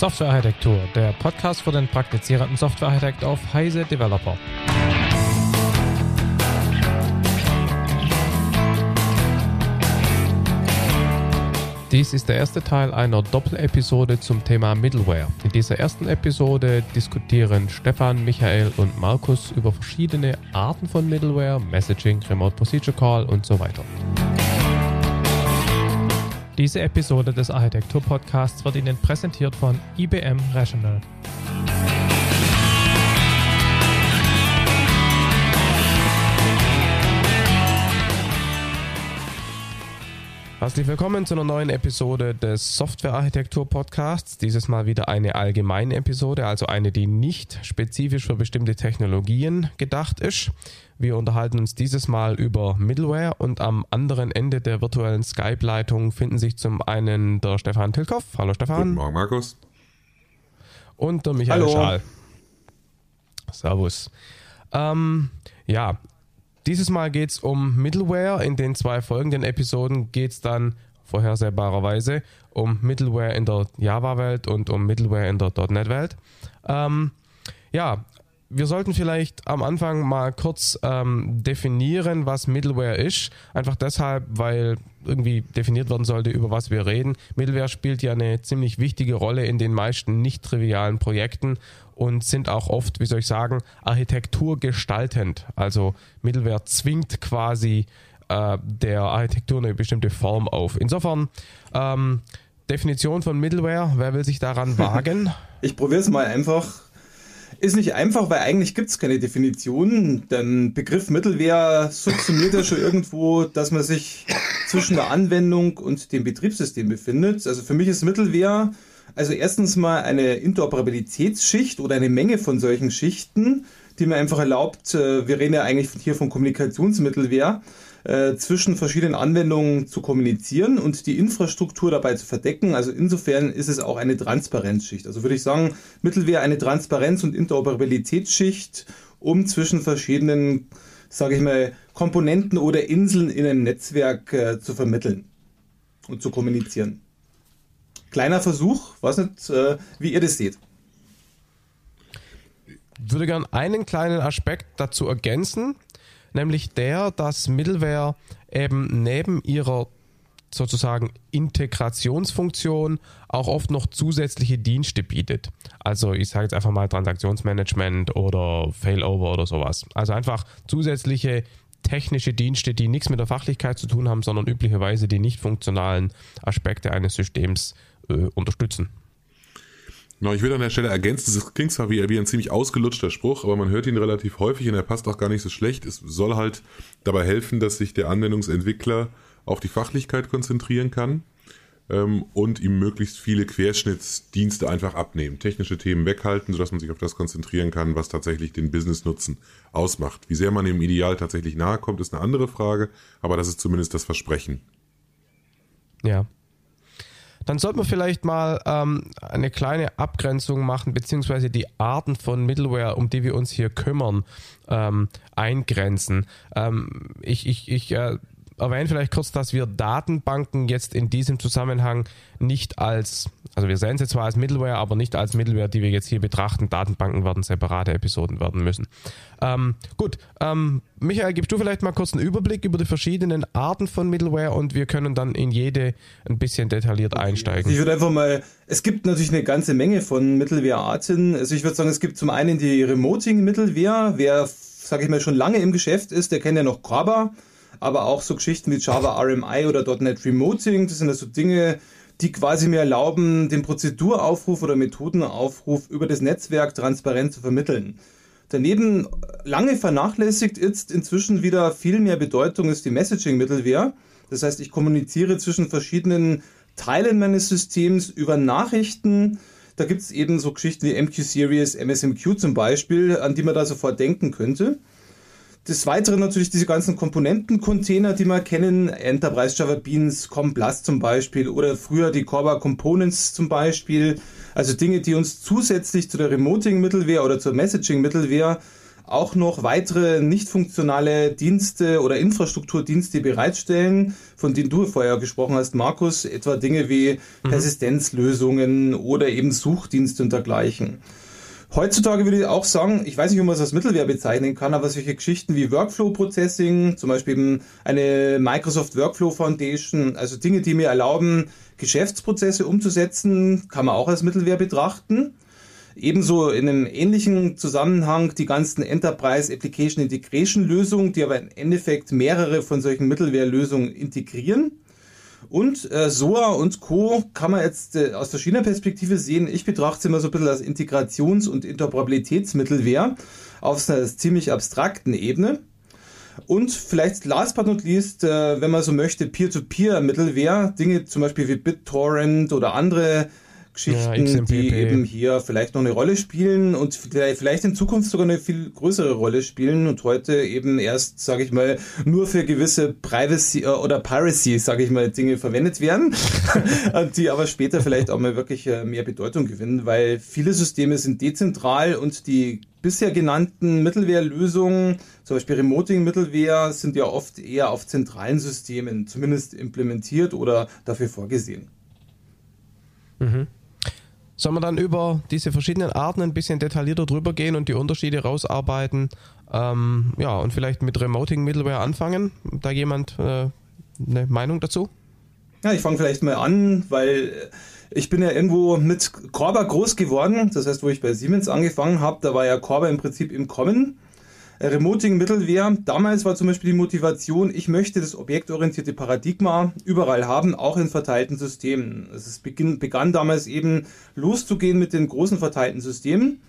Softwarearchitektur, der Podcast für den praktizierenden Softwarearchitekt auf Heise Developer. Dies ist der erste Teil einer Doppelepisode zum Thema Middleware. In dieser ersten Episode diskutieren Stefan, Michael und Markus über verschiedene Arten von Middleware, Messaging, Remote Procedure Call und so weiter. Diese Episode des Architektur-Podcasts wird Ihnen präsentiert von IBM Rational. Herzlich willkommen zu einer neuen Episode des Software-Architektur Podcasts. Dieses Mal wieder eine allgemeine Episode, also eine, die nicht spezifisch für bestimmte Technologien gedacht ist. Wir unterhalten uns dieses Mal über Middleware und am anderen Ende der virtuellen Skype-Leitung finden sich zum einen der Stefan Tilkoff. Hallo Stefan. Guten Morgen, Markus. Und der Michael Hallo. Schaal. Servus. Ähm, ja, dieses Mal geht es um Middleware. In den zwei folgenden Episoden geht es dann vorhersehbarerweise um Middleware in der Java-Welt und um Middleware in der .NET-Welt. Ähm, ja, wir sollten vielleicht am Anfang mal kurz ähm, definieren, was Middleware ist. Einfach deshalb, weil irgendwie definiert werden sollte, über was wir reden. Middleware spielt ja eine ziemlich wichtige Rolle in den meisten nicht trivialen Projekten und sind auch oft, wie soll ich sagen, architekturgestaltend. Also Middleware zwingt quasi äh, der Architektur eine bestimmte Form auf. Insofern, ähm, Definition von Middleware, wer will sich daran wagen? Ich probiere es mal einfach. Ist nicht einfach, weil eigentlich gibt es keine Definition. Der Begriff Mittelwehr subsumiert ja schon irgendwo, dass man sich zwischen der Anwendung und dem Betriebssystem befindet. Also für mich ist Mittelwehr also erstens mal eine Interoperabilitätsschicht oder eine Menge von solchen Schichten, die mir einfach erlaubt, äh, wir reden ja eigentlich hier von Kommunikationsmittelwehr, äh, zwischen verschiedenen Anwendungen zu kommunizieren und die Infrastruktur dabei zu verdecken. Also insofern ist es auch eine Transparenzschicht. Also würde ich sagen, Mittelwehr eine Transparenz- und Interoperabilitätsschicht, um zwischen verschiedenen, sage ich mal, Komponenten oder Inseln in einem Netzwerk äh, zu vermitteln und zu kommunizieren. Kleiner Versuch, weiß nicht, äh, wie ihr das seht. würde gern einen kleinen Aspekt dazu ergänzen, nämlich der, dass Middleware eben neben ihrer sozusagen Integrationsfunktion auch oft noch zusätzliche Dienste bietet. Also ich sage jetzt einfach mal Transaktionsmanagement oder Failover oder sowas. Also einfach zusätzliche technische Dienste, die nichts mit der Fachlichkeit zu tun haben, sondern üblicherweise die nicht funktionalen Aspekte eines Systems äh, unterstützen. Genau, ich will an der Stelle ergänzen, das klingt zwar wie, wie ein ziemlich ausgelutschter Spruch, aber man hört ihn relativ häufig und er passt auch gar nicht so schlecht. Es soll halt dabei helfen, dass sich der Anwendungsentwickler auf die Fachlichkeit konzentrieren kann ähm, und ihm möglichst viele Querschnittsdienste einfach abnehmen. Technische Themen weghalten, sodass man sich auf das konzentrieren kann, was tatsächlich den Business-Nutzen ausmacht. Wie sehr man dem Ideal tatsächlich nahe kommt, ist eine andere Frage, aber das ist zumindest das Versprechen. Ja. Dann sollten wir vielleicht mal ähm, eine kleine Abgrenzung machen, beziehungsweise die Arten von Middleware, um die wir uns hier kümmern, ähm, eingrenzen. Ähm, ich ich, ich äh, erwähne vielleicht kurz, dass wir Datenbanken jetzt in diesem Zusammenhang nicht als, also wir sehen sie zwar als Middleware, aber nicht als Middleware, die wir jetzt hier betrachten. Datenbanken werden separate Episoden werden müssen. Ähm, gut, ähm, Michael, gibst du vielleicht mal kurz einen Überblick über die verschiedenen Arten von Middleware und wir können dann in jede ein bisschen detailliert einsteigen. Ich würde einfach mal, es gibt natürlich eine ganze Menge von Mittelwehrarten. Also ich würde sagen, es gibt zum einen die Remoting-Mittelwehr. Wer, sage ich mal, schon lange im Geschäft ist, der kennt ja noch Graba, aber auch so Geschichten wie Java RMI oder .NET Remoting. Das sind also Dinge, die quasi mir erlauben, den Prozeduraufruf oder Methodenaufruf über das Netzwerk transparent zu vermitteln. Daneben lange vernachlässigt ist inzwischen wieder viel mehr Bedeutung ist die Messaging-Mittelwehr. Das heißt, ich kommuniziere zwischen verschiedenen Teilen meines Systems über Nachrichten. Da gibt es eben so Geschichten wie MQ-Series, MSMQ zum Beispiel, an die man da sofort denken könnte. Des Weiteren natürlich diese ganzen Komponenten-Container, die wir kennen, Enterprise Java Beans, ComPlus zum Beispiel oder früher die Corba Components zum Beispiel. Also Dinge, die uns zusätzlich zu der Remoting-Mittelwehr oder zur Messaging-Mittelwehr auch noch weitere nicht funktionale Dienste oder Infrastrukturdienste bereitstellen, von denen du vorher gesprochen hast, Markus, etwa Dinge wie mhm. Persistenzlösungen oder eben Suchdienste und dergleichen. Heutzutage würde ich auch sagen, ich weiß nicht, ob man es als Mittelwehr bezeichnen kann, aber solche Geschichten wie Workflow Processing, zum Beispiel eben eine Microsoft Workflow Foundation, also Dinge, die mir erlauben, Geschäftsprozesse umzusetzen, kann man auch als Mittelwehr betrachten. Ebenso in einem ähnlichen Zusammenhang die ganzen Enterprise Application Integration Lösungen, die aber im Endeffekt mehrere von solchen Mittelwehrlösungen integrieren. Und äh, SOA und Co. kann man jetzt äh, aus verschiedener Perspektive sehen. Ich betrachte es immer so ein bisschen als Integrations- und Interoperabilitätsmittelwehr auf einer ziemlich abstrakten Ebene. Und vielleicht last but not least, äh, wenn man so möchte, Peer-to-Peer-Mittelwehr, Dinge zum Beispiel wie BitTorrent oder andere Geschichten, ja, die eben hier vielleicht noch eine Rolle spielen und vielleicht in Zukunft sogar eine viel größere Rolle spielen und heute eben erst, sage ich mal, nur für gewisse Privacy äh, oder Piracy, sage ich mal, Dinge verwendet werden, die aber später vielleicht auch mal wirklich äh, mehr Bedeutung gewinnen, weil viele Systeme sind dezentral und die bisher genannten Mittelwehrlösungen, zum Beispiel Remoting-Mittelwehr, sind ja oft eher auf zentralen Systemen zumindest implementiert oder dafür vorgesehen. Mhm. Sollen wir dann über diese verschiedenen Arten ein bisschen detaillierter drüber gehen und die Unterschiede rausarbeiten? Ähm, ja, und vielleicht mit Remoting Middleware anfangen? Da jemand äh, eine Meinung dazu? Ja, ich fange vielleicht mal an, weil ich bin ja irgendwo mit Korba groß geworden. Das heißt, wo ich bei Siemens angefangen habe, da war ja Korba im Prinzip im Kommen. Remoting Mittelwehr. Damals war zum Beispiel die Motivation, ich möchte das objektorientierte Paradigma überall haben, auch in verteilten Systemen. Es beginn, begann damals eben loszugehen mit den großen verteilten Systemen.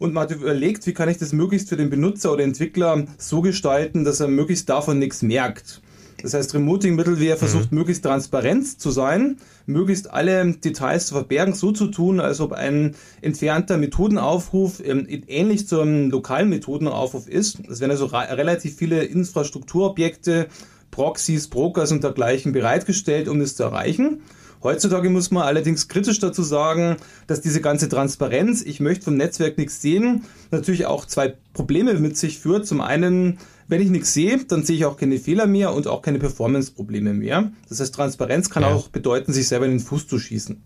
Und man hat überlegt, wie kann ich das möglichst für den Benutzer oder Entwickler so gestalten, dass er möglichst davon nichts merkt. Das heißt, Remoting-Mittelwehr versucht mhm. möglichst transparent zu sein, möglichst alle Details zu verbergen, so zu tun, als ob ein entfernter Methodenaufruf ähm, ähnlich zum lokalen Methodenaufruf ist. Es werden also relativ viele Infrastrukturobjekte, Proxys, Brokers und dergleichen bereitgestellt, um das zu erreichen. Heutzutage muss man allerdings kritisch dazu sagen, dass diese ganze Transparenz, ich möchte vom Netzwerk nichts sehen, natürlich auch zwei Probleme mit sich führt. Zum einen wenn ich nichts sehe, dann sehe ich auch keine Fehler mehr und auch keine Performance-Probleme mehr. Das heißt, Transparenz kann ja. auch bedeuten, sich selber in den Fuß zu schießen.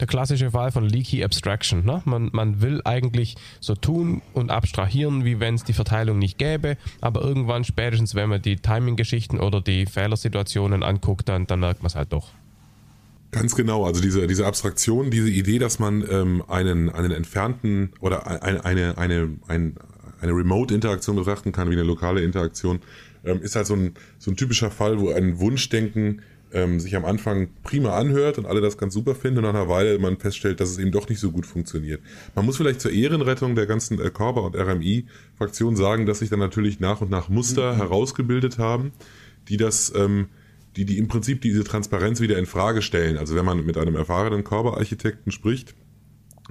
Der klassische Fall von Leaky Abstraction. Ne? Man, man will eigentlich so tun und abstrahieren, wie wenn es die Verteilung nicht gäbe, aber irgendwann, spätestens wenn man die Timing-Geschichten oder die Fehlersituationen anguckt, dann, dann merkt man es halt doch. Ganz genau, also diese, diese Abstraktion, diese Idee, dass man ähm, einen, einen entfernten oder eine, eine, eine, ein, eine Remote-Interaktion betrachten kann, wie eine lokale Interaktion, ähm, ist halt so ein, so ein typischer Fall, wo ein Wunschdenken ähm, sich am Anfang prima anhört und alle das ganz super finden und nach einer Weile man feststellt, dass es eben doch nicht so gut funktioniert. Man muss vielleicht zur Ehrenrettung der ganzen äh, Korba und RMI-Fraktion sagen, dass sich dann natürlich nach und nach Muster mhm. herausgebildet haben, die das ähm, die, die im Prinzip diese Transparenz wieder in Frage stellen. Also wenn man mit einem erfahrenen Korba-Architekten spricht,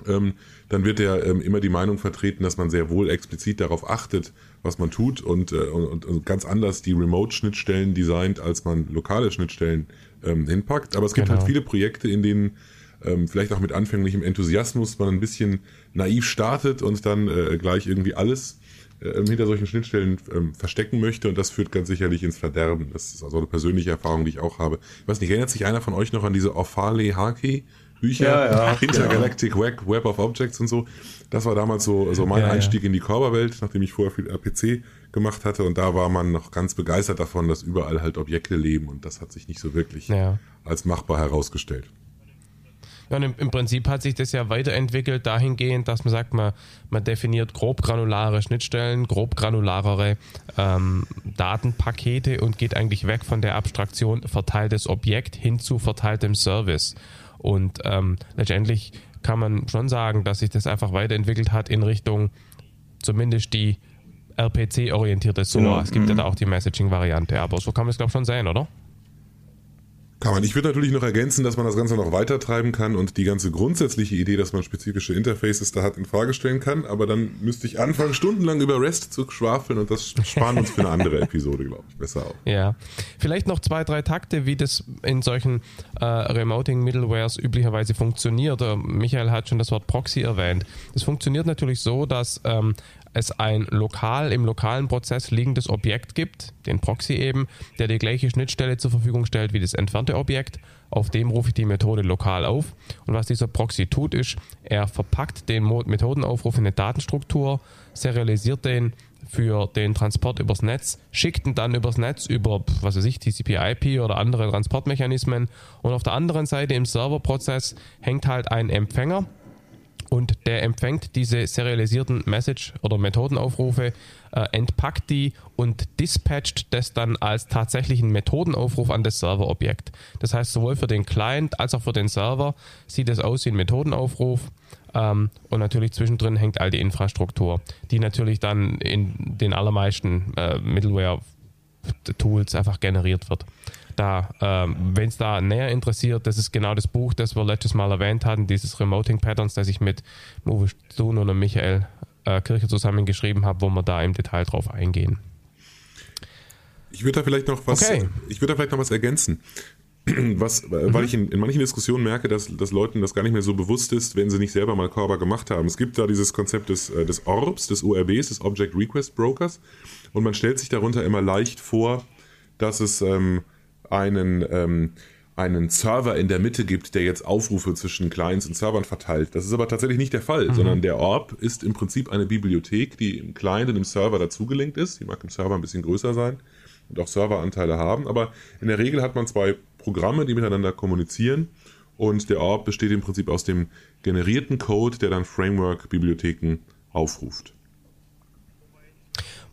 ähm, dann wird er ähm, immer die Meinung vertreten, dass man sehr wohl explizit darauf achtet, was man tut und, äh, und, und ganz anders die Remote-Schnittstellen designt, als man lokale Schnittstellen ähm, hinpackt. Aber es gibt halt genau. halt viele Projekte, in denen ähm, vielleicht auch mit anfänglichem Enthusiasmus man ein bisschen naiv startet und dann äh, gleich irgendwie alles äh, hinter solchen Schnittstellen ähm, verstecken möchte und das führt ganz sicherlich ins Verderben. Das ist also eine persönliche Erfahrung, die ich auch habe. Ich weiß nicht, erinnert sich einer von euch noch an diese Orfale Haki? Bücher, ja, ja, Intergalactic ja. Web, Web of Objects und so. Das war damals so, so mein Einstieg in die Korberwelt, nachdem ich vorher viel RPC gemacht hatte. Und da war man noch ganz begeistert davon, dass überall halt Objekte leben. Und das hat sich nicht so wirklich als machbar herausgestellt. Ja, und im, im, Prinzip hat sich das ja weiterentwickelt dahingehend, dass man sagt, man, man definiert grob granulare Schnittstellen, grob granularere ähm, Datenpakete und geht eigentlich weg von der Abstraktion verteiltes Objekt hin zu verteiltem Service. Und ähm, letztendlich kann man schon sagen, dass sich das einfach weiterentwickelt hat in Richtung zumindest die RPC-orientierte SOA. Ja, es gibt ja mhm. da auch die Messaging-Variante, aber so kann man es, glaube ich, schon sehen, oder? Kann man. Ich würde natürlich noch ergänzen, dass man das Ganze noch weiter treiben kann und die ganze grundsätzliche Idee, dass man spezifische Interfaces da hat, in Frage stellen kann. Aber dann müsste ich anfangen, stundenlang über REST zu schwafeln und das sparen uns für eine andere Episode, glaube ich, besser auf. Ja. Vielleicht noch zwei, drei Takte, wie das in solchen äh, Remoting-Middlewares üblicherweise funktioniert. Michael hat schon das Wort Proxy erwähnt. Es funktioniert natürlich so, dass ähm, es ein lokal im lokalen Prozess liegendes Objekt gibt, den Proxy eben, der die gleiche Schnittstelle zur Verfügung stellt wie das entfernte Objekt. Auf dem rufe ich die Methode lokal auf. Und was dieser Proxy tut, ist, er verpackt den Methodenaufruf in eine Datenstruktur, serialisiert den für den Transport übers Netz, schickt ihn dann übers Netz über, was weiß ich, TCP/IP oder andere Transportmechanismen. Und auf der anderen Seite im Serverprozess hängt halt ein Empfänger und der empfängt diese serialisierten Message- oder Methodenaufrufe, äh, entpackt die und dispatcht das dann als tatsächlichen Methodenaufruf an das Serverobjekt. Das heißt, sowohl für den Client als auch für den Server sieht es aus wie ein Methodenaufruf ähm, und natürlich zwischendrin hängt all die Infrastruktur, die natürlich dann in den allermeisten äh, Middleware-Tools einfach generiert wird. Da, ähm, wenn es da näher interessiert, das ist genau das Buch, das wir letztes Mal erwähnt hatten, dieses Remoting Patterns, das ich mit Uwe Stun und Michael äh, Kirche zusammen geschrieben habe, wo wir da im Detail drauf eingehen. Ich würde da vielleicht noch was, okay. ich würde da vielleicht noch was ergänzen. Was, mhm. weil ich in, in, manchen Diskussionen merke, dass, dass Leuten das gar nicht mehr so bewusst ist, wenn sie nicht selber mal Corba gemacht haben. Es gibt da dieses Konzept des, äh, des ORBs, des ORBs, des Object Request Brokers, und man stellt sich darunter immer leicht vor, dass es ähm, einen, ähm, einen Server in der Mitte gibt, der jetzt Aufrufe zwischen Clients und Servern verteilt. Das ist aber tatsächlich nicht der Fall, mhm. sondern der Orb ist im Prinzip eine Bibliothek, die im Client und im Server dazugelinkt ist. Die mag im Server ein bisschen größer sein und auch Serveranteile haben, aber in der Regel hat man zwei Programme, die miteinander kommunizieren. Und der Orb besteht im Prinzip aus dem generierten Code, der dann Framework-Bibliotheken aufruft.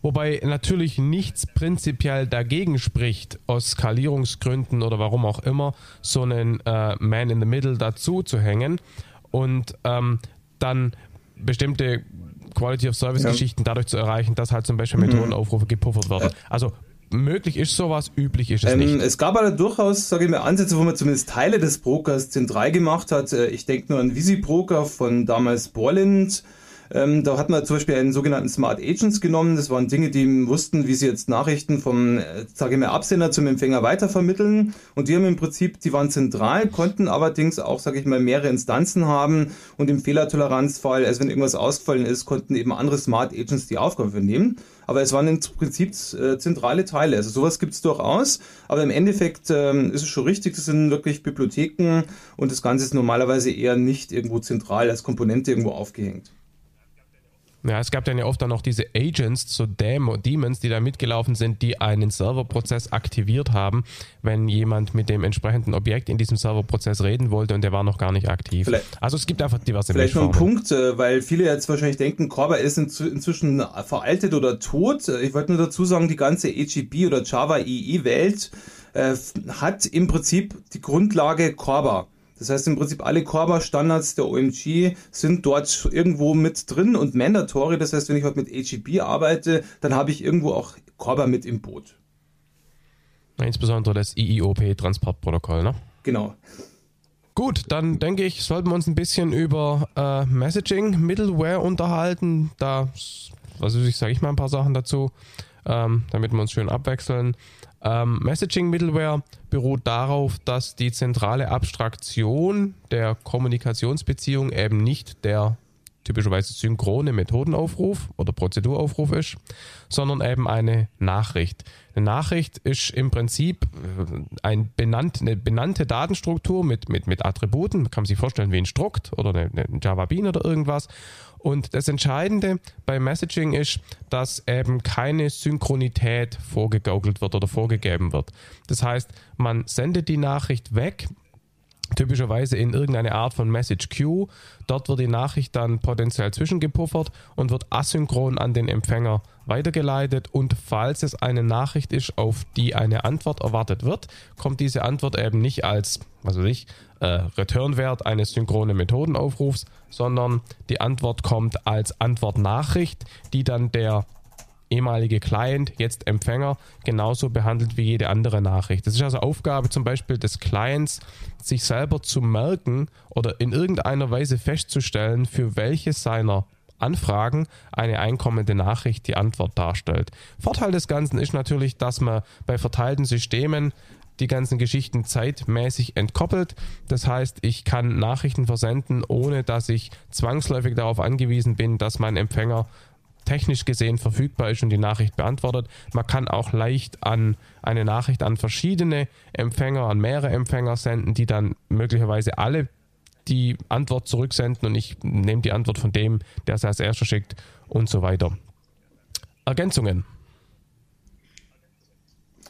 Wobei natürlich nichts prinzipiell dagegen spricht, aus Skalierungsgründen oder warum auch immer, so einen äh, Man in the Middle dazu zu hängen und ähm, dann bestimmte Quality of Service Geschichten ja. dadurch zu erreichen, dass halt zum Beispiel. Methodenaufrufe gepuffert werden. Also möglich ist sowas, üblich ist es ähm, nicht. Es gab aber durchaus, sage ich mal, Ansätze, wo man zumindest Teile des Brokers zentral gemacht hat. Äh, ich denke nur an Visi Broker von damals Borland. Ähm, da hat man zum Beispiel einen sogenannten Smart Agents genommen. Das waren Dinge, die wussten, wie sie jetzt Nachrichten vom, äh, sage ich mal, Absender zum Empfänger weitervermitteln. Und die haben im Prinzip, die waren zentral, konnten allerdings auch, sage ich mal, mehrere Instanzen haben. Und im Fehlertoleranzfall, also wenn irgendwas ausgefallen ist, konnten eben andere Smart Agents die Aufgabe übernehmen. Aber es waren im Prinzip äh, zentrale Teile. Also sowas gibt es durchaus. Aber im Endeffekt ähm, ist es schon richtig, das sind wirklich Bibliotheken und das Ganze ist normalerweise eher nicht irgendwo zentral als Komponente irgendwo aufgehängt. Ja, es gab dann ja oft dann noch diese Agents, so Demo, Demons, die da mitgelaufen sind, die einen Serverprozess aktiviert haben, wenn jemand mit dem entsprechenden Objekt in diesem Serverprozess reden wollte und der war noch gar nicht aktiv. Vielleicht, also es gibt einfach diverse Vielleicht noch ein Punkt, äh, weil viele jetzt wahrscheinlich denken, Corba ist inzwischen veraltet oder tot. Ich wollte nur dazu sagen, die ganze EGB oder Java EE Welt äh, hat im Prinzip die Grundlage Corba. Das heißt im Prinzip alle Corba-Standards der OMG sind dort irgendwo mit drin und mandatory. Das heißt, wenn ich heute mit AGB arbeite, dann habe ich irgendwo auch Corba mit im Boot. Insbesondere das IIOP-Transportprotokoll, ne? Genau. Gut, dann denke ich, sollten wir uns ein bisschen über äh, Messaging, Middleware unterhalten. Da, also ich sage ich mal ein paar Sachen dazu, ähm, damit wir uns schön abwechseln. Ähm, Messaging Middleware beruht darauf, dass die zentrale Abstraktion der Kommunikationsbeziehung eben nicht der typischerweise synchrone Methodenaufruf oder Prozeduraufruf ist, sondern eben eine Nachricht. Eine Nachricht ist im Prinzip äh, ein benannt, eine benannte Datenstruktur mit, mit, mit Attributen. Man kann sich vorstellen wie ein Strukt oder eine, eine Java Bean oder irgendwas. Und das Entscheidende bei Messaging ist, dass eben keine Synchronität vorgegaukelt wird oder vorgegeben wird. Das heißt, man sendet die Nachricht weg, typischerweise in irgendeine Art von Message Queue. Dort wird die Nachricht dann potenziell zwischengepuffert und wird asynchron an den Empfänger weitergeleitet. Und falls es eine Nachricht ist, auf die eine Antwort erwartet wird, kommt diese Antwort eben nicht als, was weiß ich, äh, Returnwert eines synchronen Methodenaufrufs, sondern die Antwort kommt als Antwortnachricht, die dann der ehemalige Client, jetzt Empfänger, genauso behandelt wie jede andere Nachricht. Das ist also Aufgabe zum Beispiel des Clients, sich selber zu merken oder in irgendeiner Weise festzustellen, für welche seiner Anfragen eine einkommende Nachricht die Antwort darstellt. Vorteil des Ganzen ist natürlich, dass man bei verteilten Systemen die ganzen Geschichten zeitmäßig entkoppelt. Das heißt, ich kann Nachrichten versenden, ohne dass ich zwangsläufig darauf angewiesen bin, dass mein Empfänger technisch gesehen verfügbar ist und die Nachricht beantwortet. Man kann auch leicht an eine Nachricht an verschiedene Empfänger, an mehrere Empfänger senden, die dann möglicherweise alle die Antwort zurücksenden und ich nehme die Antwort von dem, der es als erster schickt und so weiter. Ergänzungen.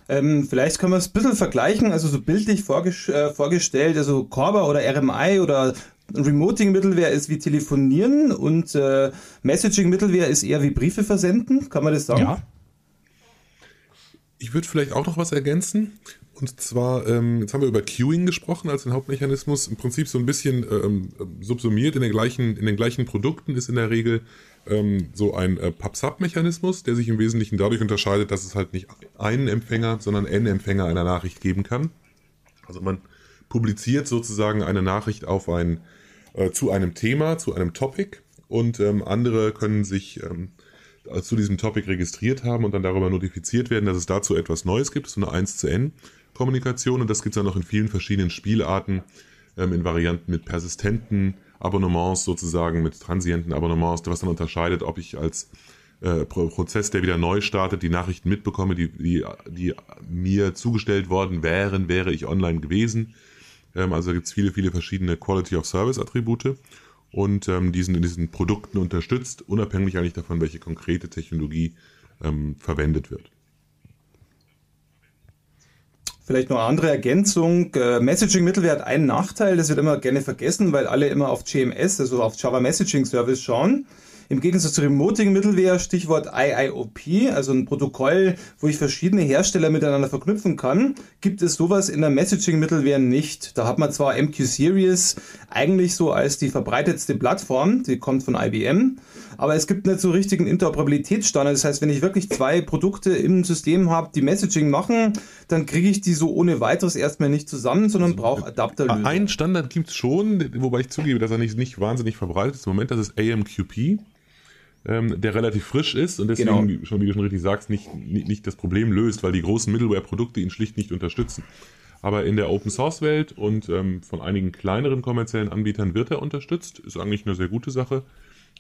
Ähm, vielleicht können wir es ein bisschen vergleichen, also so bildlich vorges äh, vorgestellt, also Corba oder RMI oder Remoting-Mittelware ist wie Telefonieren und äh, Messaging-Mittelware ist eher wie Briefe versenden. Kann man das sagen? Ja. Ich würde vielleicht auch noch was ergänzen. Und zwar, ähm, jetzt haben wir über Queuing gesprochen als den Hauptmechanismus. Im Prinzip so ein bisschen ähm, subsumiert in, der gleichen, in den gleichen Produkten ist in der Regel ähm, so ein äh, PubSub-Mechanismus, der sich im Wesentlichen dadurch unterscheidet, dass es halt nicht einen Empfänger, sondern n Empfänger einer Nachricht geben kann. Also man publiziert sozusagen eine Nachricht auf ein, äh, zu einem Thema, zu einem Topic und ähm, andere können sich ähm, zu diesem Topic registriert haben und dann darüber notifiziert werden, dass es dazu etwas Neues gibt, so eine 1 zu N Kommunikation. Und das gibt es dann noch in vielen verschiedenen Spielarten, ähm, in Varianten mit persistenten Abonnements sozusagen, mit transienten Abonnements, was dann unterscheidet, ob ich als äh, Prozess, der wieder neu startet, die Nachrichten mitbekomme, die, die, die mir zugestellt worden wären, wäre ich online gewesen ähm, also gibt es viele, viele verschiedene Quality of Service Attribute und ähm, diesen in diesen Produkten unterstützt, unabhängig eigentlich davon, welche konkrete Technologie ähm, verwendet wird. Vielleicht noch eine andere Ergänzung. Äh, Messaging-Mittelware hat einen Nachteil, das wird immer gerne vergessen, weil alle immer auf GMS, also auf Java Messaging Service schauen. Im Gegensatz zu Remoting-Mittelware, Stichwort IIOP, also ein Protokoll, wo ich verschiedene Hersteller miteinander verknüpfen kann, gibt es sowas in der Messaging-Mittelware nicht. Da hat man zwar MQ-Series eigentlich so als die verbreitetste Plattform, die kommt von IBM, aber es gibt nicht so richtigen Interoperabilitätsstandard. Das heißt, wenn ich wirklich zwei Produkte im System habe, die Messaging machen, dann kriege ich die so ohne weiteres erstmal nicht zusammen, sondern also, brauche Adapterlösungen. Einen Standard gibt es schon, wobei ich zugebe, dass er nicht, nicht wahnsinnig verbreitet ist. Im Moment, das ist AMQP ähm, der relativ frisch ist und deswegen, genau. schon wie du schon richtig sagst, nicht, nicht, nicht das Problem löst, weil die großen Middleware-Produkte ihn schlicht nicht unterstützen. Aber in der Open Source Welt und ähm, von einigen kleineren kommerziellen Anbietern wird er unterstützt. Ist eigentlich eine sehr gute Sache.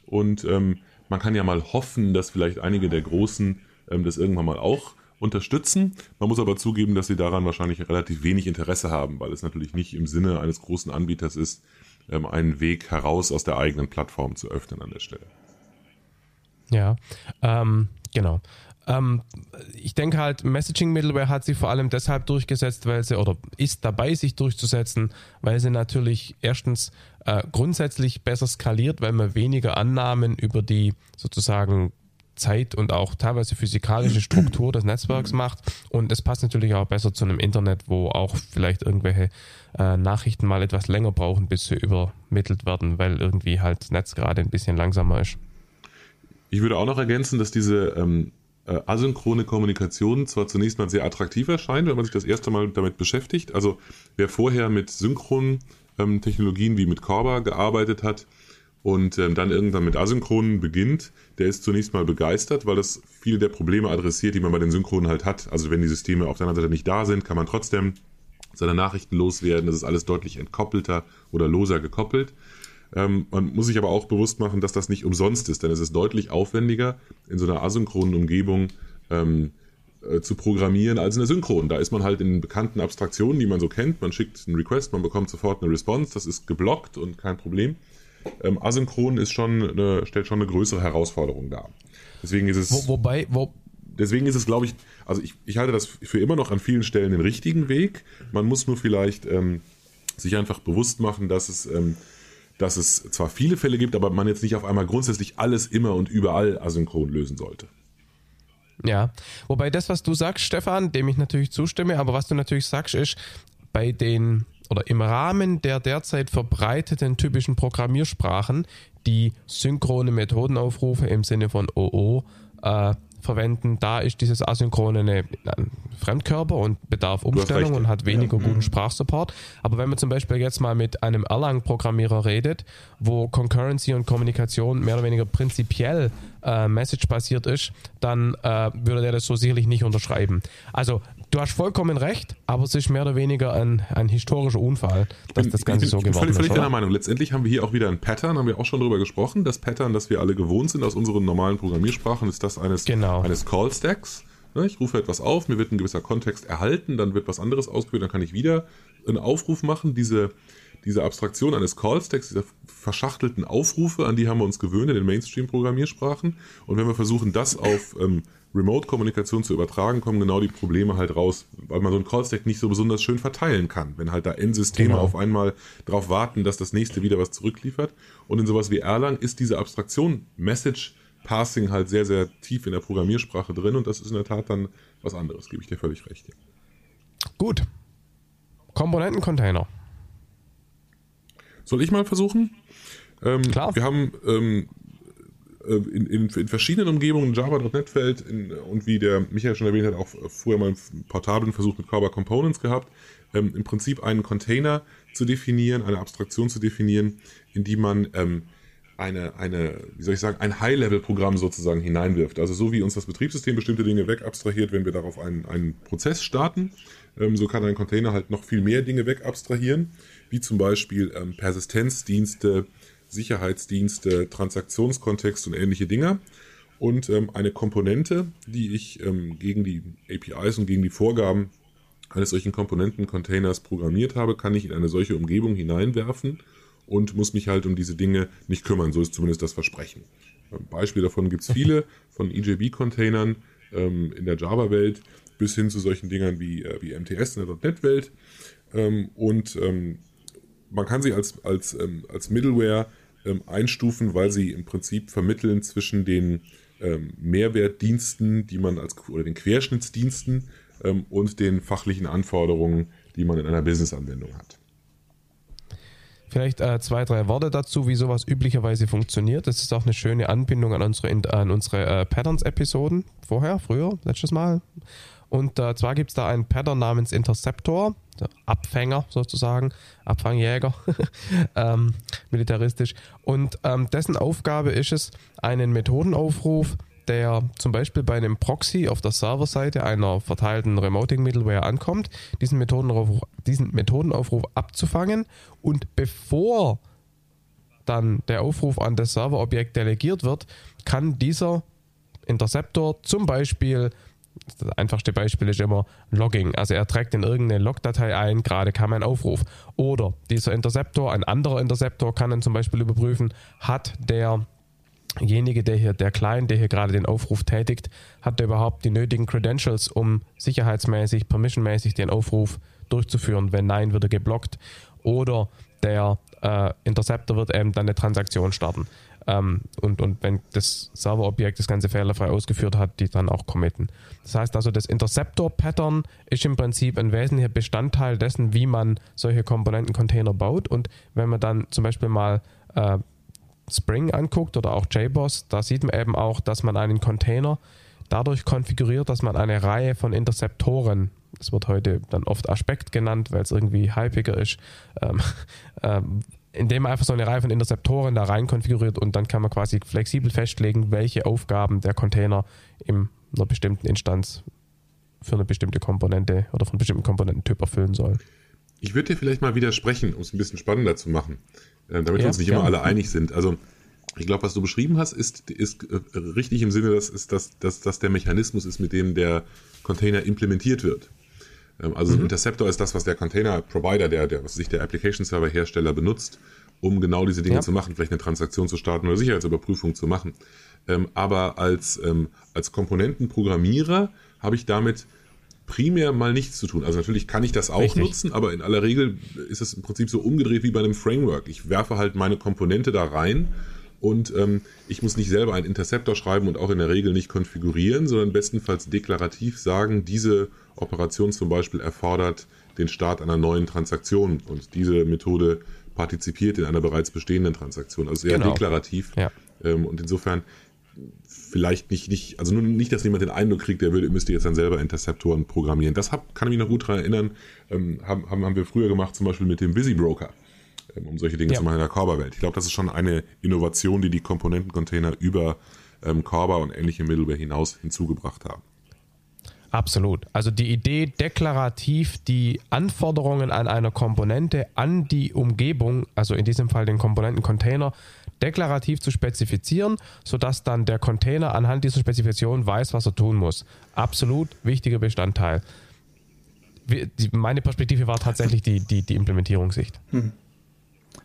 Und ähm, man kann ja mal hoffen, dass vielleicht einige der Großen ähm, das irgendwann mal auch unterstützen. Man muss aber zugeben, dass sie daran wahrscheinlich relativ wenig Interesse haben, weil es natürlich nicht im Sinne eines großen Anbieters ist, ähm, einen Weg heraus aus der eigenen Plattform zu öffnen an der Stelle. Ja, ähm, genau. Ähm, ich denke halt, Messaging Middleware hat sich vor allem deshalb durchgesetzt, weil sie oder ist dabei, sich durchzusetzen, weil sie natürlich erstens äh, grundsätzlich besser skaliert, weil man weniger Annahmen über die sozusagen Zeit und auch teilweise physikalische Struktur des Netzwerks macht. Und es passt natürlich auch besser zu einem Internet, wo auch vielleicht irgendwelche äh, Nachrichten mal etwas länger brauchen, bis sie übermittelt werden, weil irgendwie halt das Netz gerade ein bisschen langsamer ist. Ich würde auch noch ergänzen, dass diese ähm, äh, asynchrone Kommunikation zwar zunächst mal sehr attraktiv erscheint, wenn man sich das erste Mal damit beschäftigt. Also wer vorher mit synchronen ähm, Technologien wie mit Corba gearbeitet hat und ähm, dann irgendwann mit asynchronen beginnt, der ist zunächst mal begeistert, weil das viele der Probleme adressiert, die man bei den Synchronen halt hat. Also wenn die Systeme auf der anderen Seite nicht da sind, kann man trotzdem seine Nachrichten loswerden. Das ist alles deutlich entkoppelter oder loser gekoppelt. Ähm, man muss sich aber auch bewusst machen, dass das nicht umsonst ist, denn es ist deutlich aufwendiger, in so einer asynchronen Umgebung ähm, äh, zu programmieren als in der synchronen. Da ist man halt in bekannten Abstraktionen, die man so kennt. Man schickt einen Request, man bekommt sofort eine Response, das ist geblockt und kein Problem. Ähm, asynchron ist schon eine, stellt schon eine größere Herausforderung dar. Deswegen ist es. Wo, wobei, wo, deswegen ist es, glaube ich, also ich, ich halte das für immer noch an vielen Stellen den richtigen Weg. Man muss nur vielleicht ähm, sich einfach bewusst machen, dass es ähm, dass es zwar viele Fälle gibt, aber man jetzt nicht auf einmal grundsätzlich alles immer und überall asynchron lösen sollte. Ja, wobei das, was du sagst, Stefan, dem ich natürlich zustimme, aber was du natürlich sagst, ist, bei den oder im Rahmen der derzeit verbreiteten typischen Programmiersprachen, die synchrone Methodenaufrufe im Sinne von OO äh, verwenden, da ist dieses Asynchrone ein Fremdkörper und bedarf Umstellung und hat weniger ja. guten mhm. Sprachsupport. Aber wenn man zum Beispiel jetzt mal mit einem Erlang-Programmierer redet, wo Concurrency und Kommunikation mehr oder weniger prinzipiell äh, message-basiert ist, dann äh, würde der das so sicherlich nicht unterschreiben. Also du hast vollkommen recht, aber es ist mehr oder weniger ein, ein historischer Unfall, dass bin, das Ganze bin, so ich bin geworden völlig, völlig ist. deiner? Meinung. Letztendlich haben wir hier auch wieder ein Pattern, haben wir auch schon drüber gesprochen. Das Pattern, das wir alle gewohnt sind aus unseren normalen Programmiersprachen, ist das eines, Genau. eines Call-Stacks. Ne, Ich rufe etwas auf, mir wird ein gewisser Kontext erhalten, dann wird was anderes ausgeführt, dann kann ich wieder einen Aufruf machen. Diese, diese Abstraktion eines Call-Stacks, diese verschachtelten Aufrufe, an die haben wir uns gewöhnt in den Mainstream-Programmiersprachen. Und wenn wir versuchen, das auf ähm, Remote-Kommunikation zu übertragen, kommen genau die Probleme halt raus, weil man so einen Call-Stack nicht so besonders schön verteilen kann, wenn halt da Endsysteme Genau. auf einmal darauf warten, dass das nächste wieder was zurückliefert. Und in sowas wie Erlang ist diese Abstraktion, Message Passing halt sehr, sehr tief in der Programmiersprache drin und das ist in der Tat dann was anderes, gebe ich dir völlig recht. Ja. Gut. Komponentencontainer. Soll ich mal versuchen? Ähm, Klar. Wir haben ähm, äh, in, in, in verschiedenen Umgebungen Java.NET-Feld und wie der Michael schon erwähnt hat, auch früher mal einen portablen Versuch mit Körper Components gehabt, ähm, im Prinzip einen Container zu definieren, eine Abstraktion zu definieren, in die man ähm, eine, eine, wie soll ich sagen, ein High-Level-Programm sozusagen hineinwirft. Also so wie uns das Betriebssystem bestimmte Dinge wegabstrahiert, wenn wir darauf einen, einen Prozess starten, ähm, so kann ein Container halt noch viel mehr Dinge wegabstrahieren, wie zum Beispiel ähm, Persistenzdienste, Sicherheitsdienste, Transaktionskontext und ähnliche Dinge. Und ähm, eine Komponente, die ich ähm, gegen die APIs und gegen die Vorgaben eines solchen Komponenten-Containers programmiert habe, kann ich in eine solche Umgebung hineinwerfen und muss mich halt um diese Dinge nicht kümmern. So ist zumindest das Versprechen. Ähm, Beispiele davon gibt es viele, von EJB-Containern ähm, in der Java-Welt bis hin zu solchen Dingern wie, äh, wie MTS in der .NET-Welt. Ähm, und ähm, man kann sie als, als, ähm, als Middleware ähm, einstufen, weil sie im Prinzip vermitteln zwischen den Mehrwertdiensten, die man als oder den Querschnittsdiensten und den fachlichen Anforderungen, die man in einer Business-Anwendung hat. Vielleicht äh, zwei, drei Worte dazu, wie sowas üblicherweise funktioniert. Das ist auch eine schöne Anbindung an unsere, an unsere äh, Patterns-Episoden vorher, früher, letztes Mal. Und äh, zwar gibt es da einen Pattern namens Interceptor, der Abfänger sozusagen, Abfangjäger, ähm, militaristisch. Und ähm, dessen Aufgabe ist es, einen Methodenaufruf, der zum Beispiel bei einem Proxy auf der Serverseite einer verteilten Remoting-Middleware ankommt, diesen Methodenaufruf, diesen Methodenaufruf abzufangen und bevor dann der Aufruf an das Serverobjekt delegiert wird, kann dieser Interceptor zum Beispiel, das einfachste Beispiel ist immer Logging, also er trägt in irgendeine Logdatei ein, gerade kam ein Aufruf. Oder dieser Interceptor, ein anderer Interceptor kann dann zum Beispiel überprüfen, hat derjenige, der hier, der Client, der hier gerade den Aufruf tätigt, hat der überhaupt die nötigen Credentials, um sicherheitsmäßig, permissionmäßig den Aufruf durchzuführen. Wenn nein, wird er geblockt. Oder der äh, Interceptor wird eben dann eine Transaktion starten. Ähm, und, und wenn das Serverobjekt das Ganze fehlerfrei ausgeführt hat, die dann auch committen. Das heißt also, das Interceptor-Pattern ist im Prinzip ein wesentlicher Bestandteil dessen, wie man solche Komponenten-Container baut. Und wenn man dann zum Beispiel mal äh, Spring anguckt oder auch JBoss, da sieht man eben auch, dass man einen Container dadurch konfiguriert, dass man eine Reihe von Interceptoren, das wird heute dann oft Aspekt genannt, weil es irgendwie hypiger ist, ähm, ähm, indem man einfach so eine Reihe von Interceptoren da rein konfiguriert und dann kann man quasi flexibel festlegen, welche Aufgaben der Container in einer bestimmten Instanz für eine bestimmte Komponente oder von einem bestimmten Komponententyp erfüllen soll. Ich würde dir vielleicht mal widersprechen, um es ein bisschen spannender zu machen, äh, damit wir Ja, uns nicht ja. immer alle einig sind. Also ich glaube, was du beschrieben hast, ist, ist äh, richtig im Sinne, dass, ist, dass, dass das der Mechanismus ist, mit dem der Container implementiert wird. Ähm, Also ein Interceptor ist das, was der Container-Provider, der, der, was sich der Application-Server-Hersteller benutzt, um genau diese Dinge Ja. zu machen, vielleicht eine Transaktion zu starten oder Sicherheitsüberprüfung zu machen. Ähm, aber als, ähm, als Komponentenprogrammierer habe ich damit primär mal nichts zu tun. Also natürlich kann ich das auch Richtig. nutzen, aber in aller Regel ist es im Prinzip so umgedreht wie bei einem Framework. Ich werfe halt meine Komponente da rein und ähm, ich muss nicht selber einen Interceptor schreiben und auch in der Regel nicht konfigurieren, sondern bestenfalls deklarativ sagen, diese Operation zum Beispiel erfordert den Start einer neuen Transaktion und diese Methode partizipiert in einer bereits bestehenden Transaktion. Also sehr Genau. deklarativ. Ja. Ähm, und insofern vielleicht nicht, nicht, also nur nicht, dass jemand den Eindruck kriegt, der würde, müsste jetzt dann selber Interceptoren programmieren. Das hab, kann ich mich noch gut daran erinnern, ähm, haben, haben, wir früher gemacht, zum Beispiel mit dem Busy Broker, ähm, um solche Dinge Ja. zu machen in der Corba-Welt. Ich glaube, das ist schon eine Innovation, die die Komponentencontainer über ähm, Corba und ähnliche Middleware hinaus hinzugebracht haben. Absolut. Also die Idee, deklarativ die Anforderungen an einer Komponente an die Umgebung, also in diesem Fall den Komponentencontainer, deklarativ zu spezifizieren, sodass dann der Container anhand dieser Spezifikation weiß, was er tun muss. Absolut wichtiger Bestandteil. Meine Perspektive war tatsächlich die, die, die Implementierungssicht. Hm.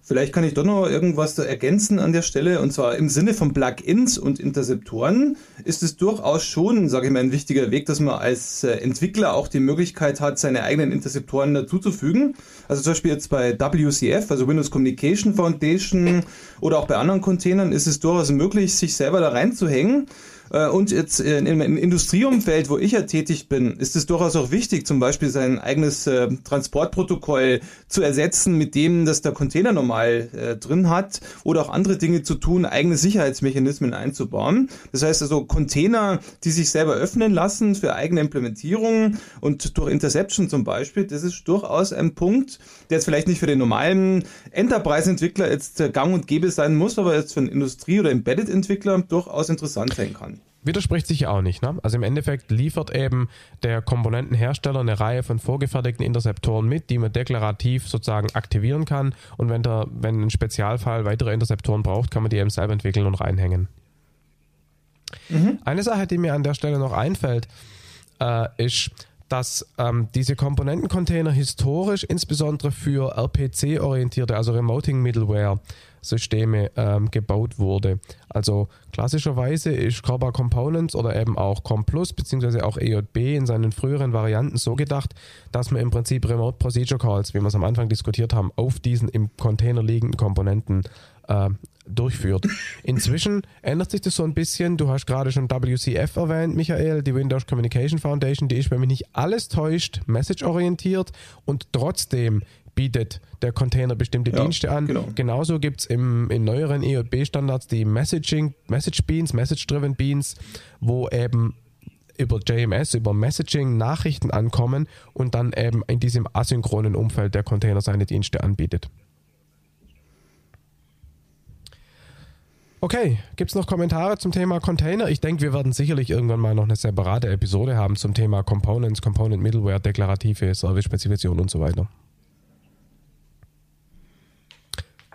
Vielleicht kann ich doch noch irgendwas ergänzen an der Stelle. Und zwar im Sinne von Plugins und Interseptoren ist es durchaus schon, sage ich mal, ein wichtiger Weg, dass man als äh, Entwickler auch die Möglichkeit hat, seine eigenen Interseptoren dazuzufügen. Also zum Beispiel jetzt bei WCF, also Windows Communication Foundation oder auch bei anderen Containern ist es durchaus möglich, sich selber da reinzuhängen und jetzt in, im Industrieumfeld, wo ich ja tätig bin, ist es durchaus auch wichtig, zum Beispiel sein eigenes äh, Transportprotokoll zu ersetzen mit dem, das der Container normal äh, drin hat oder auch andere Dinge zu tun, eigene Sicherheitsmechanismen einzubauen. Das heißt also Container, die sich selber öffnen lassen für eigene Implementierungen und durch Interception zum Beispiel, das ist durchaus ein Punkt, der jetzt vielleicht nicht für den normalen Enterprise-Entwickler jetzt gang und gäbe sein muss, aber jetzt für einen Industrie- oder Embedded-Entwickler durchaus interessant sein kann widerspricht sich ja auch nicht. Ne? Also im Endeffekt liefert eben der Komponentenhersteller eine Reihe von vorgefertigten Interseptoren mit, die man deklarativ sozusagen aktivieren kann. Und wenn, der, wenn ein Spezialfall weitere Interseptoren braucht, kann man die eben selber entwickeln und reinhängen. Mhm. Eine Sache, die mir an der Stelle noch einfällt, äh, ist, dass ähm, diese Komponentencontainer historisch insbesondere für RPC-orientierte, also Remoting Middleware, Systeme ähm, gebaut wurde. Also klassischerweise ist Corba Components oder eben auch ComPlus bzw. auch EJB in seinen früheren Varianten so gedacht, dass man im Prinzip Remote Procedure Calls, wie wir es am Anfang diskutiert haben, auf diesen im Container liegenden Komponenten äh, durchführt. Inzwischen ändert sich das so ein bisschen. Du hast gerade schon WCF erwähnt, Michael, die Windows Communication Foundation, die ist, wenn mich nicht alles täuscht, message-orientiert und trotzdem bietet der Container bestimmte ja, Dienste an. Genau. Genauso gibt es in neueren EJB-Standards die Messaging, Message Beans, Message-Driven Beans, wo eben über JMS, über Messaging Nachrichten ankommen und dann eben in diesem asynchronen Umfeld der Container seine Dienste anbietet. Okay, gibt es noch Kommentare zum Thema Container? Ich denke, wir werden sicherlich irgendwann mal noch eine separate Episode haben zum Thema Components, Component Middleware, deklarative Service-Spezifikationen und so weiter.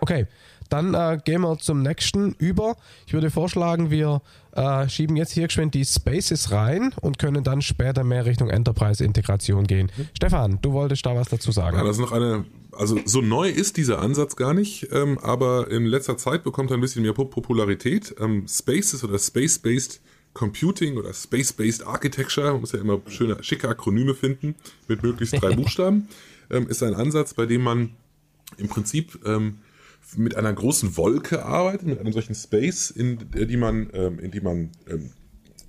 Okay, dann äh, gehen wir zum nächsten über. Ich würde vorschlagen, wir äh, schieben jetzt hier geschwind die Spaces rein und können dann später mehr Richtung Enterprise-Integration gehen. Mhm. Stefan, du wolltest da was dazu sagen. Ja, das ist noch eine, also so neu ist dieser Ansatz gar nicht, ähm, aber in letzter Zeit bekommt er ein bisschen mehr Popularität. Ähm, Spaces oder Space-Based Computing oder Space-Based Architecture, man muss ja immer schöne, schicke Akronyme finden, mit möglichst drei Buchstaben, ähm, ist ein Ansatz, bei dem man im Prinzip ähm, mit einer großen Wolke arbeitet, mit einem solchen Space, in die man, ähm, in die man ähm,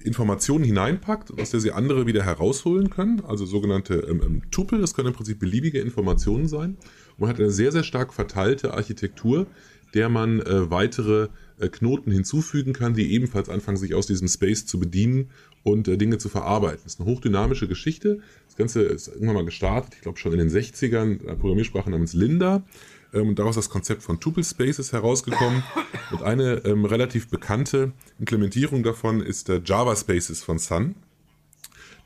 Informationen hineinpackt, aus der sie andere wieder herausholen können, also sogenannte ähm, ähm, Tupel, das können im Prinzip beliebige Informationen sein. Und man hat eine sehr, sehr stark verteilte Architektur, der man äh, weitere äh, Knoten hinzufügen kann, die ebenfalls anfangen, sich aus diesem Space zu bedienen und äh, Dinge zu verarbeiten. Das ist eine hochdynamische Geschichte. Das Ganze ist irgendwann mal gestartet, ich glaube schon in den 60ern, eine Programmiersprache namens Linda ähm, und daraus das Konzept von Tuple Spaces herausgekommen. Und eine ähm, relativ bekannte Implementierung davon ist der Java Spaces von Sun.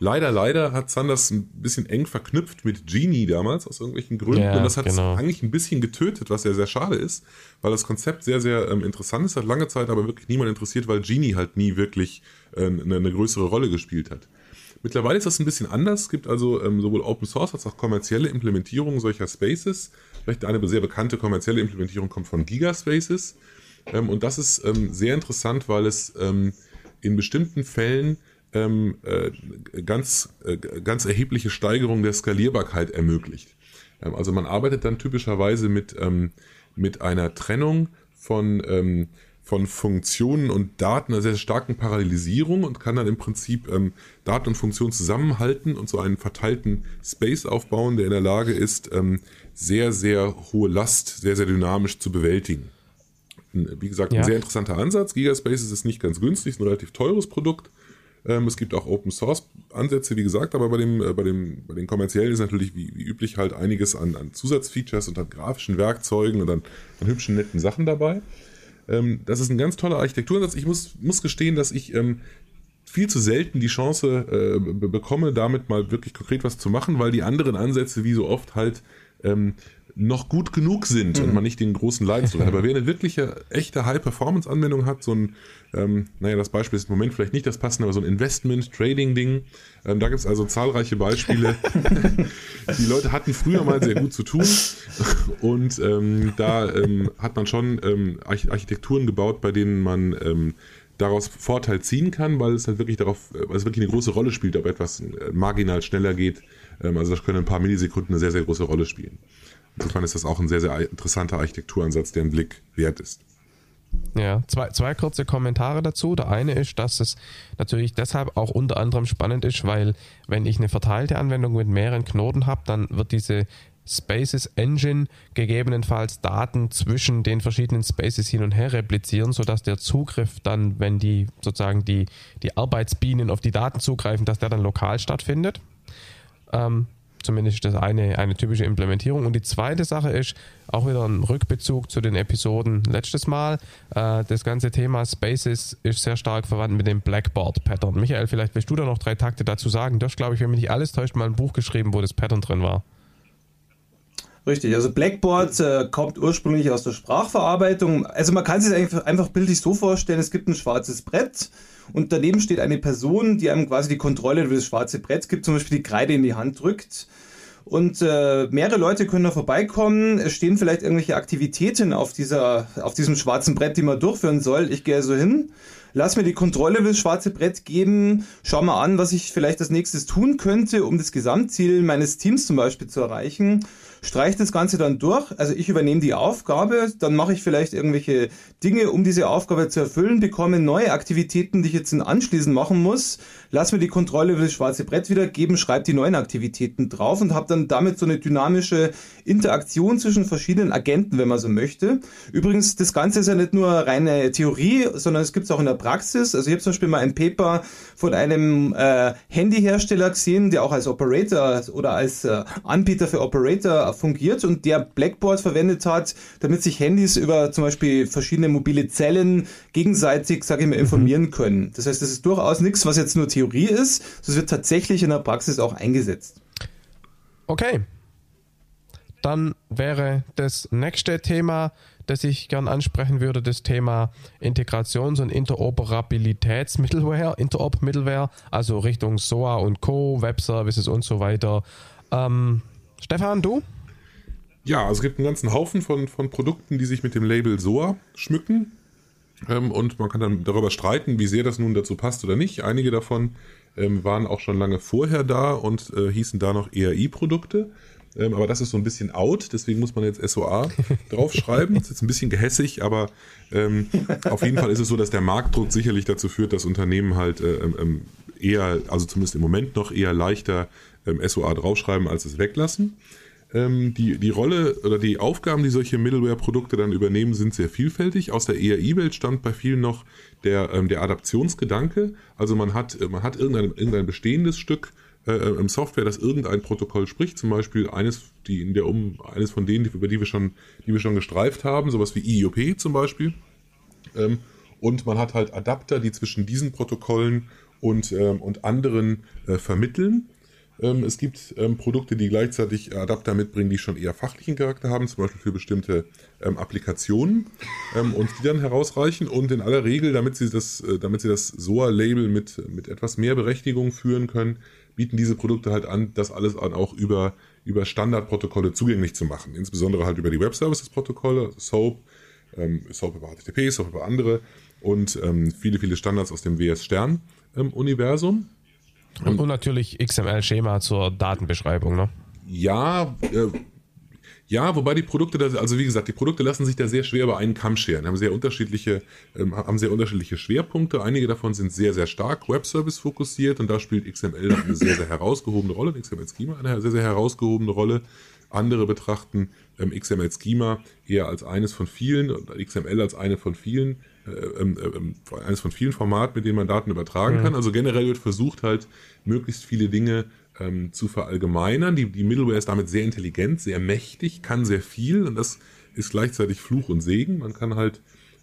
Leider, leider hat Sun das ein bisschen eng verknüpft mit Genie damals, aus irgendwelchen Gründen. Ja, und das hat es genau. eigentlich ein bisschen getötet, was ja sehr schade ist, weil das Konzept sehr, sehr ähm, interessant ist, hat lange Zeit aber wirklich niemand interessiert, weil Genie halt nie wirklich äh, eine, eine größere Rolle gespielt hat. Mittlerweile ist das ein bisschen anders. Es gibt also ähm, sowohl Open Source als auch kommerzielle Implementierungen solcher Spaces. Vielleicht eine sehr bekannte kommerzielle Implementierung kommt von Gigaspaces. Ähm, und das ist ähm, sehr interessant, weil es ähm, in bestimmten Fällen ähm, äh, ganz, äh, ganz erhebliche Steigerung der Skalierbarkeit ermöglicht. Ähm, also man arbeitet dann typischerweise mit, mit einer Trennung von von Funktionen und Daten einer sehr starken Parallelisierung und kann dann im Prinzip ähm, Daten und Funktionen zusammenhalten und so einen verteilten Space aufbauen, der in der Lage ist, ähm, sehr, sehr hohe Last sehr, sehr dynamisch zu bewältigen. Wie gesagt, ja. ein sehr interessanter Ansatz. Gigaspaces ist nicht ganz günstig, ist ein relativ teures Produkt. Ähm, es gibt auch Open Source Ansätze, wie gesagt, aber bei, dem, äh, bei, dem, bei den kommerziellen ist natürlich wie, wie üblich halt einiges an, an Zusatzfeatures und an grafischen Werkzeugen und an, an hübschen, netten Sachen dabei. Ähm, das ist ein ganz toller Architekturansatz. Ich muss, muss gestehen, dass ich ähm, viel zu selten die Chance äh, bekomme, damit mal wirklich konkret was zu machen, weil die anderen Ansätze wie so oft halt ähm, noch gut genug sind mhm. und man nicht den großen Leidensdruck hat. Aber wer eine wirkliche, echte High-Performance-Anwendung hat, so ein, ähm, naja, das Beispiel ist im Moment vielleicht nicht das passende, aber so ein Investment-Trading-Ding, ähm, da gibt es also zahlreiche Beispiele. die Leute hatten früher mal sehr gut zu tun und ähm, da ähm, hat man schon ähm, Architekturen gebaut, bei denen man ähm, daraus Vorteil ziehen kann, weil es halt wirklich darauf, weil es wirklich eine große Rolle spielt, ob etwas äh, marginal schneller geht. Also das können ein paar Millisekunden eine sehr, sehr große Rolle spielen. Insofern ist das auch ein sehr, sehr interessanter Architekturansatz, der einen Blick wert ist. Ja, zwei, zwei kurze Kommentare dazu. Der eine ist, dass es natürlich deshalb auch unter anderem spannend ist, weil wenn ich eine verteilte Anwendung mit mehreren Knoten habe, dann wird diese Spaces Engine gegebenenfalls Daten zwischen den verschiedenen Spaces hin und her replizieren, sodass der Zugriff dann, wenn die sozusagen die, die Arbeitsbienen auf die Daten zugreifen, dass der dann lokal stattfindet. Ähm, Zumindest das eine, eine typische Implementierung. Und die zweite Sache ist auch wieder ein Rückbezug zu den Episoden letztes Mal. Äh, das ganze Thema Spaces ist sehr stark verwandt mit dem Blackboard-Pattern. Michael, vielleicht willst du da noch drei Takte dazu sagen. Du hast, glaube ich, wenn mich nicht alles täuscht, mal ein Buch geschrieben, wo das Pattern drin war. Richtig, also Blackboard äh, kommt ursprünglich aus der Sprachverarbeitung. Also man kann sich einfach, einfach bildlich so vorstellen, es gibt ein schwarzes Brett und daneben steht eine Person, die einem quasi die Kontrolle über das schwarze Brett gibt, zum Beispiel die Kreide in die Hand drückt. Und äh, mehrere Leute können da vorbeikommen. Es stehen vielleicht irgendwelche Aktivitäten auf dieser, auf diesem schwarzen Brett, die man durchführen soll. Ich gehe also hin, lass mir die Kontrolle über das schwarze Brett geben, schau mal an, was ich vielleicht als nächstes tun könnte, um das Gesamtziel meines Teams zum Beispiel zu erreichen streiche das Ganze dann durch. Also ich übernehme die Aufgabe, dann mache ich vielleicht irgendwelche Dinge, um diese Aufgabe zu erfüllen, bekomme neue Aktivitäten, die ich jetzt anschließend machen muss, lass mir die Kontrolle über das schwarze Brett wiedergeben, schreibe die neuen Aktivitäten drauf und habe dann damit so eine dynamische Interaktion zwischen verschiedenen Agenten, wenn man so möchte. Übrigens, das Ganze ist ja nicht nur reine Theorie, sondern es gibt es auch in der Praxis. Also ich habe zum Beispiel mal ein Paper von einem äh, Handyhersteller gesehen, der auch als Operator oder als äh, Anbieter für Operator fungiert und der Blackboard verwendet hat, damit sich Handys über zum Beispiel verschiedene mobile Zellen gegenseitig, sage ich mal, informieren mhm. können. Das heißt, das ist durchaus nichts, was jetzt nur Theorie ist, es wird tatsächlich in der Praxis auch eingesetzt. Okay. Dann wäre das nächste Thema, das ich gern ansprechen würde, das Thema Integrations- und Interoperabilitäts-Middleware, Interop-Middleware, also Richtung SOA und Co., Web-Services und so weiter. Ähm, Stefan, du? Ja, also es gibt einen ganzen Haufen von, von Produkten, die sich mit dem Label SOA schmücken. Ähm, und man kann dann darüber streiten, wie sehr das nun dazu passt oder nicht. Einige davon ähm, waren auch schon lange vorher da und äh, hießen da noch ERI-Produkte. Ähm, aber das ist so ein bisschen out, deswegen muss man jetzt SOA draufschreiben. Das ist jetzt ein bisschen gehässig, aber ähm, auf jeden Fall ist es so, dass der Marktdruck sicherlich dazu führt, dass Unternehmen halt äh, ähm, ähm eher, also zumindest im Moment noch eher leichter SOA draufschreiben, als es weglassen. Ähm, die, die Rolle oder die Aufgaben, die solche Middleware-Produkte dann übernehmen, sind sehr vielfältig. Aus der ERI-Welt stammt bei vielen noch der, ähm, der Adaptionsgedanke. Also man hat, äh, man hat irgendein, irgendein bestehendes Stück äh, äh, im Software, das irgendein Protokoll spricht, zum Beispiel eines, die in der um, eines von denen, über die wir schon, die wir schon gestreift haben, sowas wie IOP zum Beispiel. Ähm, und man hat halt Adapter, die zwischen diesen Protokollen und, ähm, und anderen äh, vermitteln. Ähm, es gibt ähm, Produkte, die gleichzeitig Adapter mitbringen, die schon eher fachlichen Charakter haben, zum Beispiel für bestimmte ähm, Applikationen und die dann herausreichen. Und in aller Regel, damit sie das, äh, damit sie das SOA-Label mit, mit etwas mehr Berechtigung führen können, bieten diese Produkte halt an, das alles an auch über, über Standardprotokolle zugänglich zu machen. Insbesondere halt über die Web Services-Protokolle, SOAP, SOAP über HTTP, SOAP über andere und viele, viele Standards aus dem WS-Stern-Universum. Und, und natürlich XML-Schema zur Datenbeschreibung, ne? Ja, äh, ja, wobei die Produkte, da, also wie gesagt, die Produkte lassen sich da sehr schwer über einen Kamm scheren, haben sehr unterschiedliche, ähm, haben sehr unterschiedliche Schwerpunkte. Einige davon sind sehr, sehr stark Web-Service fokussiert und da spielt XML eine sehr, sehr herausgehobene Rolle, XML-Schema eine sehr, sehr herausgehobene Rolle. Andere betrachten ähm, XML-Schema eher als eines von vielen, XML als eine von vielen äh, ähm, äh, eines von vielen Formaten, mit denen man Daten übertragen mhm. kann. Also generell wird versucht halt, möglichst viele Dinge ähm, zu verallgemeinern. Die, die Middleware ist damit sehr intelligent, sehr mächtig, kann sehr viel und das ist gleichzeitig Fluch und Segen. Man kann halt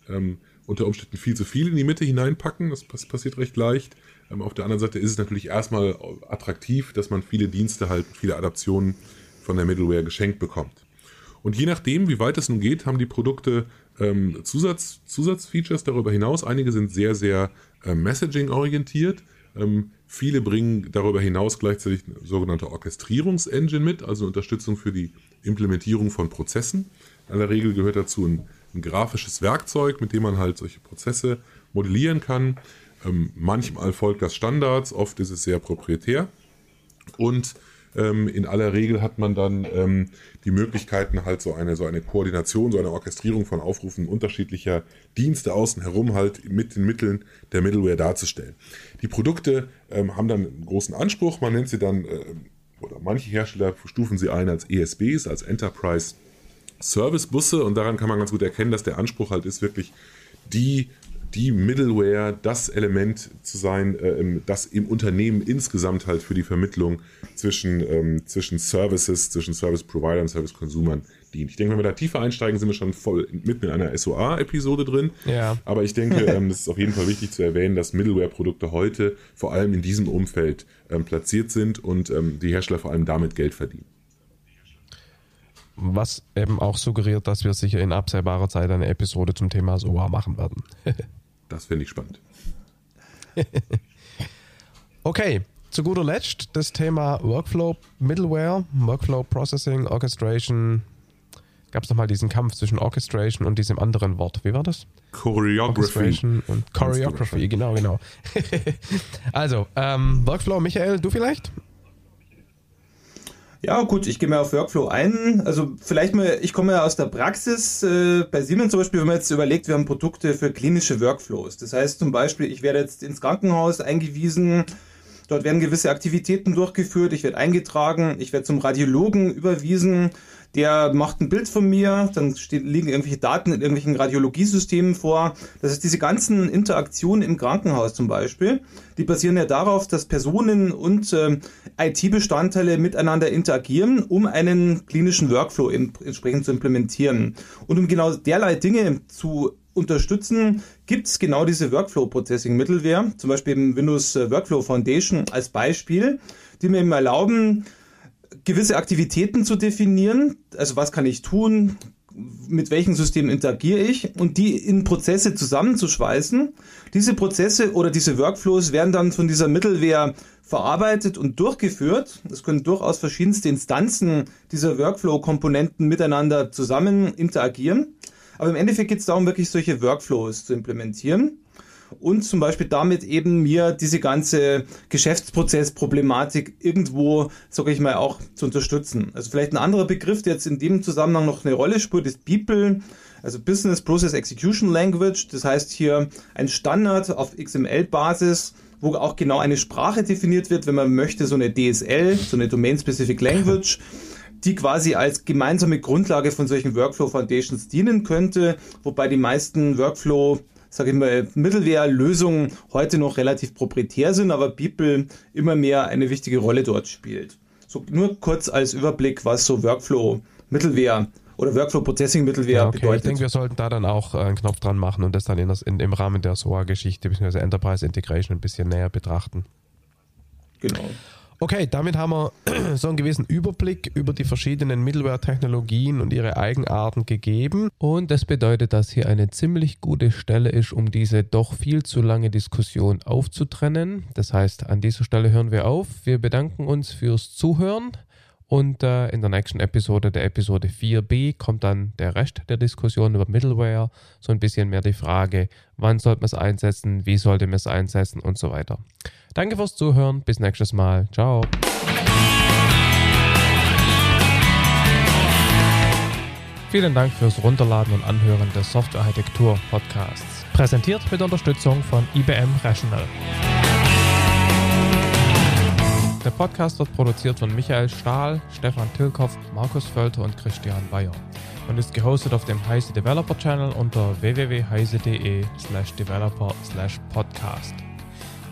ähm, unter Umständen viel zu viel in die Mitte hineinpacken. Das passiert recht leicht. Ähm, auf der anderen Seite ist es natürlich erstmal attraktiv, dass man viele Dienste halt, viele Adaptionen von der Middleware geschenkt bekommt. Und je nachdem, wie weit es nun geht, haben die Produkte ähm, Zusatz, Zusatzfeatures darüber hinaus. Einige sind sehr, sehr äh, Messaging-orientiert. Ähm, viele bringen darüber hinaus gleichzeitig eine sogenannte Orchestrierungsengine mit, also Unterstützung für die Implementierung von Prozessen. In aller Regel gehört dazu ein, ein grafisches Werkzeug, mit dem man halt solche Prozesse modellieren kann. Ähm, manchmal folgt das Standards, oft ist es sehr proprietär. Und ähm, in aller Regel hat man dann ähm, die Möglichkeiten, halt so eine, so eine Koordination, so eine Orchestrierung von Aufrufen unterschiedlicher Dienste außen herum halt mit den Mitteln der Middleware darzustellen. Die Produkte ähm, haben dann einen großen Anspruch, man nennt sie dann, äh, oder manche Hersteller stufen sie ein als ESBs, als Enterprise Service Busse und daran kann man ganz gut erkennen, dass der Anspruch halt ist, wirklich die die Middleware das Element zu sein, äh, das im Unternehmen insgesamt halt für die Vermittlung zwischen, ähm, zwischen Services, zwischen Service Provider und Service Consumern dient. Ich denke, wenn wir da tiefer einsteigen, sind wir schon voll mitten in einer SOA-Episode drin. Ja. Aber ich denke, ähm, es ist auf jeden Fall wichtig zu erwähnen, dass Middleware-Produkte heute vor allem in diesem Umfeld ähm, platziert sind und die Hersteller vor allem damit Geld verdienen was eben auch suggeriert, dass wir sicher in absehbarer Zeit eine Episode zum Thema SOA machen werden. Das finde ich spannend. okay, zu guter Letzt das Thema Workflow Middleware, Workflow Processing, Orchestration. Gab es nochmal diesen Kampf zwischen Orchestration und diesem anderen Wort. Wie war das? Choreography. und Choreography, genau, genau. also, ähm, Workflow, Michael, du vielleicht? Ja, gut, ich gehe mal auf Workflow ein. Also vielleicht mal, ich komme ja aus der Praxis. Äh, bei Siemens zum Beispiel, wenn man jetzt überlegt, wir haben Produkte für klinische Workflows. Das heißt zum Beispiel, ich werde jetzt ins Krankenhaus eingewiesen, dort werden gewisse Aktivitäten durchgeführt, ich werde eingetragen, ich werde zum Radiologen überwiesen, der macht ein Bild von mir, dann stehen, liegen irgendwelche Daten in irgendwelchen Radiologiesystemen vor. Das heißt, diese ganzen Interaktionen im Krankenhaus zum Beispiel, die basieren ja darauf, dass Personen und äh, IT-Bestandteile miteinander interagieren, um einen klinischen Workflow in, entsprechend zu implementieren. Und um genau derlei Dinge zu unterstützen, gibt es genau diese Workflow-Processing-Mittelware, zum Beispiel eben Windows äh, Workflow Foundation als Beispiel, die mir eben erlauben, gewisse Aktivitäten zu definieren. Also was kann ich tun? Mit welchen Systemen interagiere ich? Und die in Prozesse zusammenzuschweißen. Diese Prozesse oder diese Workflows werden dann von dieser Mittelware verarbeitet und durchgeführt. Es können durchaus verschiedenste Instanzen dieser Workflow-Komponenten miteinander zusammen interagieren. Aber im Endeffekt geht es darum, wirklich solche Workflows zu implementieren und zum Beispiel damit eben mir diese ganze Geschäftsprozessproblematik irgendwo, sage ich mal, auch zu unterstützen. Also vielleicht ein anderer Begriff, der jetzt in dem Zusammenhang noch eine Rolle spielt, ist BEOPLE, also Business Process Execution Language. Das heißt hier ein Standard auf XML-Basis, wo auch genau eine Sprache definiert wird, wenn man möchte, so eine DSL, so eine Domain Specific Language die quasi als gemeinsame Grundlage von solchen Workflow Foundations dienen könnte, wobei die meisten Workflow sage ich mal, Mittelwehrlösungen heute noch relativ proprietär sind, aber People immer mehr eine wichtige Rolle dort spielt. So nur kurz als Überblick, was so Workflow Mittelwehr oder Workflow Processing Mittelwehr ja, okay. bedeutet. Ich denke, wir sollten da dann auch äh, einen Knopf dran machen und das dann in das, in, im Rahmen der SOA-Geschichte bzw. Enterprise Integration ein bisschen näher betrachten. Genau. Okay, damit haben wir so einen gewissen Überblick über die verschiedenen Middleware-Technologien und ihre Eigenarten gegeben. Und das bedeutet, dass hier eine ziemlich gute Stelle ist, um diese doch viel zu lange Diskussion aufzutrennen. Das heißt, an dieser Stelle hören wir auf. Wir bedanken uns fürs Zuhören. Und äh, in der nächsten Episode, der Episode 4b, kommt dann der Rest der Diskussion über Middleware. So ein bisschen mehr die Frage, wann sollte man es einsetzen, wie sollte man es einsetzen und so weiter. Danke fürs Zuhören. Bis nächstes Mal. Ciao. Vielen Dank fürs Runterladen und Anhören des Softwarearchitektur Podcasts. Präsentiert mit Unterstützung von IBM Rational. Der Podcast wird produziert von Michael Stahl, Stefan Tilkoff, Markus Völter und Christian Bayer und ist gehostet auf dem Heise Developer Channel unter www.heise.de slash developer slash podcast.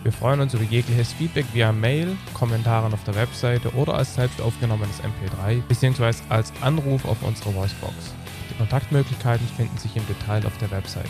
Wir freuen uns über jegliches Feedback via Mail, Kommentaren auf der Webseite oder als selbst aufgenommenes MP3 bzw. als Anruf auf unserer Voicebox. Die Kontaktmöglichkeiten finden sich im Detail auf der Webseite.